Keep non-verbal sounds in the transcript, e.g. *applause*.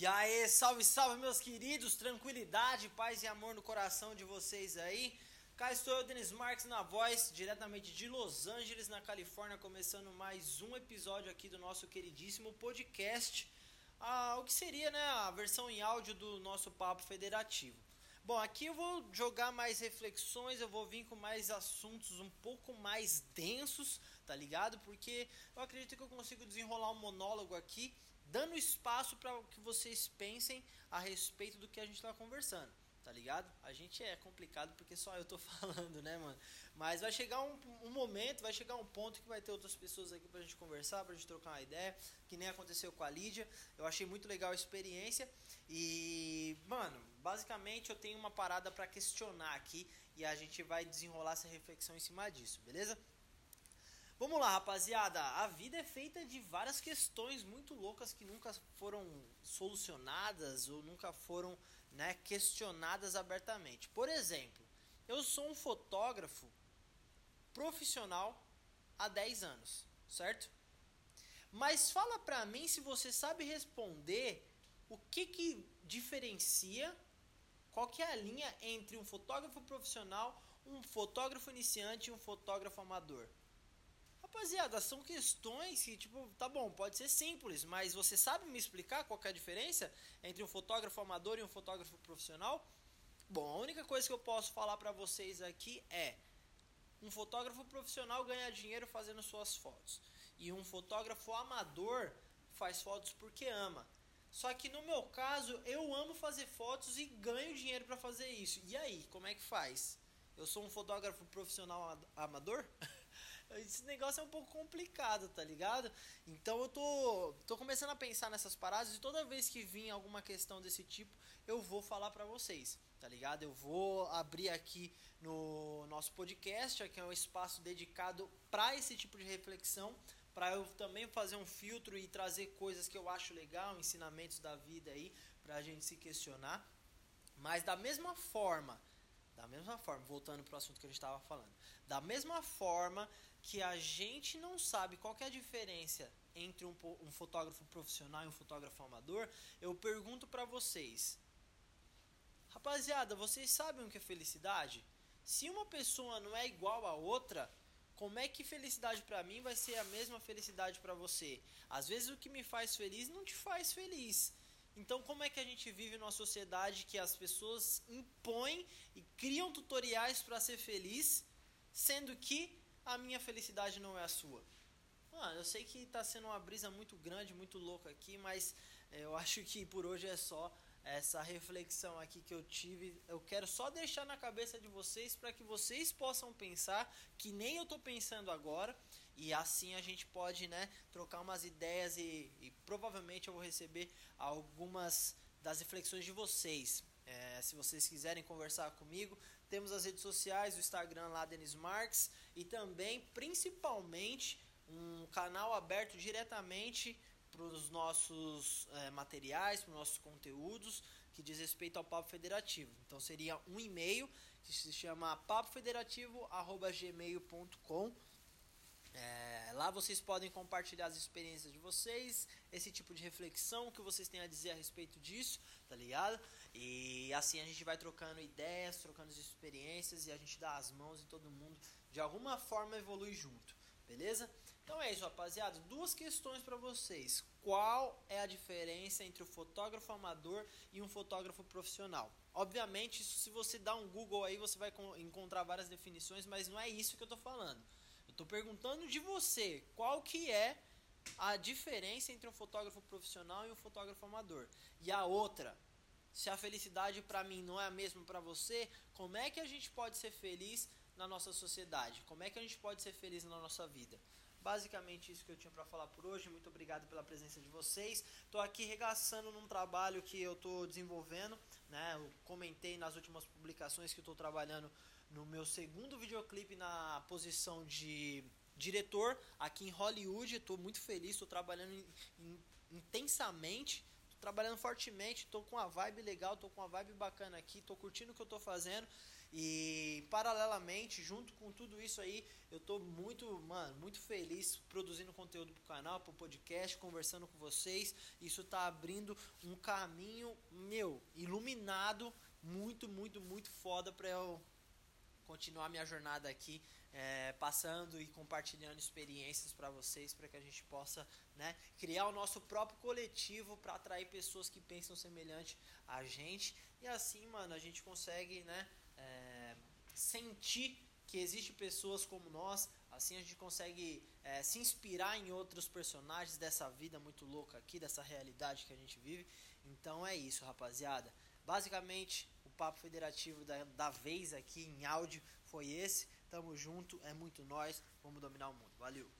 E aí, salve, salve, meus queridos, tranquilidade, paz e amor no coração de vocês aí. Cá estou eu, Denis Marques, na voz, diretamente de Los Angeles, na Califórnia, começando mais um episódio aqui do nosso queridíssimo podcast. Ah, o que seria né, a versão em áudio do nosso Papo Federativo. Bom, aqui eu vou jogar mais reflexões, eu vou vir com mais assuntos um pouco mais densos, tá ligado? Porque eu acredito que eu consigo desenrolar um monólogo aqui dando espaço para que vocês pensem a respeito do que a gente está conversando, tá ligado? A gente é complicado porque só eu tô *laughs* falando, né, mano? Mas vai chegar um, um momento, vai chegar um ponto que vai ter outras pessoas aqui pra gente conversar, pra gente trocar uma ideia, que nem aconteceu com a Lídia. Eu achei muito legal a experiência e, mano, basicamente eu tenho uma parada para questionar aqui e a gente vai desenrolar essa reflexão em cima disso, beleza? Vamos lá, rapaziada. A vida é feita de várias questões muito loucas que nunca foram solucionadas ou nunca foram né, questionadas abertamente. Por exemplo, eu sou um fotógrafo profissional há 10 anos, certo? Mas fala pra mim se você sabe responder o que que diferencia, qual que é a linha entre um fotógrafo profissional, um fotógrafo iniciante e um fotógrafo amador. Rapaziada, são questões que, tipo, tá bom, pode ser simples, mas você sabe me explicar qual é a diferença entre um fotógrafo amador e um fotógrafo profissional? Bom, a única coisa que eu posso falar para vocês aqui é: um fotógrafo profissional ganha dinheiro fazendo suas fotos, e um fotógrafo amador faz fotos porque ama. Só que no meu caso, eu amo fazer fotos e ganho dinheiro para fazer isso. E aí, como é que faz? Eu sou um fotógrafo profissional amador? *laughs* esse negócio é um pouco complicado, tá ligado? Então eu tô, tô começando a pensar nessas paradas e toda vez que vir alguma questão desse tipo, eu vou falar para vocês, tá ligado? Eu vou abrir aqui no nosso podcast, que é um espaço dedicado para esse tipo de reflexão, para eu também fazer um filtro e trazer coisas que eu acho legal, ensinamentos da vida aí, pra gente se questionar. Mas da mesma forma, da mesma forma, voltando pro assunto que a gente estava falando, da mesma forma que a gente não sabe qual é a diferença entre um, um, fotógrafo profissional e um fotógrafo amador, eu pergunto para vocês. Rapaziada, vocês sabem o que é felicidade? Se uma pessoa não é igual a outra, como é que felicidade para mim vai ser a mesma felicidade para você? Às vezes o que me faz feliz não te faz feliz. Então, como é que a gente vive numa sociedade que as pessoas impõem e criam tutoriais para ser feliz, sendo que a minha felicidade não é a sua. Mano, eu sei que tá sendo uma brisa muito grande, muito louca aqui, mas é, eu acho que por hoje é só essa reflexão aqui que eu tive. Eu quero só deixar na cabeça de vocês para que vocês possam pensar que nem eu tô pensando agora. E assim a gente pode, né, trocar umas ideias e, e provavelmente eu vou receber algumas das reflexões de vocês. É, se vocês quiserem conversar comigo, temos as redes sociais, o Instagram lá, Denis Marques, e também, principalmente, um canal aberto diretamente para os nossos é, materiais, para os nossos conteúdos, que diz respeito ao Papo Federativo. Então seria um e-mail que se chama papofederativo.gmail.com é, lá vocês podem compartilhar as experiências de vocês, esse tipo de reflexão que vocês têm a dizer a respeito disso, tá ligado? E assim a gente vai trocando ideias, trocando experiências e a gente dá as mãos e todo mundo de alguma forma evolui junto, beleza? Então é isso, rapaziada. Duas questões para vocês. Qual é a diferença entre o fotógrafo amador e um fotógrafo profissional? Obviamente, isso, se você dá um Google aí, você vai encontrar várias definições, mas não é isso que eu tô falando. Eu tô perguntando de você, qual que é a diferença entre um fotógrafo profissional e um fotógrafo amador? E a outra, se a felicidade para mim não é a mesma para você, como é que a gente pode ser feliz na nossa sociedade? Como é que a gente pode ser feliz na nossa vida? Basicamente isso que eu tinha para falar por hoje. Muito obrigado pela presença de vocês. Estou aqui regaçando num trabalho que eu estou desenvolvendo. Né? Eu comentei nas últimas publicações que estou trabalhando no meu segundo videoclipe na posição de diretor aqui em Hollywood. Estou muito feliz, estou trabalhando in, in, intensamente trabalhando fortemente, tô com uma vibe legal, tô com uma vibe bacana aqui, tô curtindo o que eu tô fazendo. E paralelamente, junto com tudo isso aí, eu tô muito, mano, muito feliz produzindo conteúdo pro canal, pro podcast, conversando com vocês. Isso tá abrindo um caminho, meu, iluminado, muito, muito, muito foda pra eu continuar minha jornada aqui, é, passando e compartilhando experiências para vocês, para que a gente possa né, criar o nosso próprio coletivo para atrair pessoas que pensam semelhante a gente. E assim, mano, a gente consegue, né? é, sentir que existe pessoas como nós, assim a gente consegue é, se inspirar em outros personagens dessa vida muito louca aqui, dessa realidade que a gente vive. Então é isso, rapaziada. Basicamente, papo federativo da, da vez aqui em áudio foi esse. Tamo junto, é muito nós, vamos dominar o mundo. Valeu!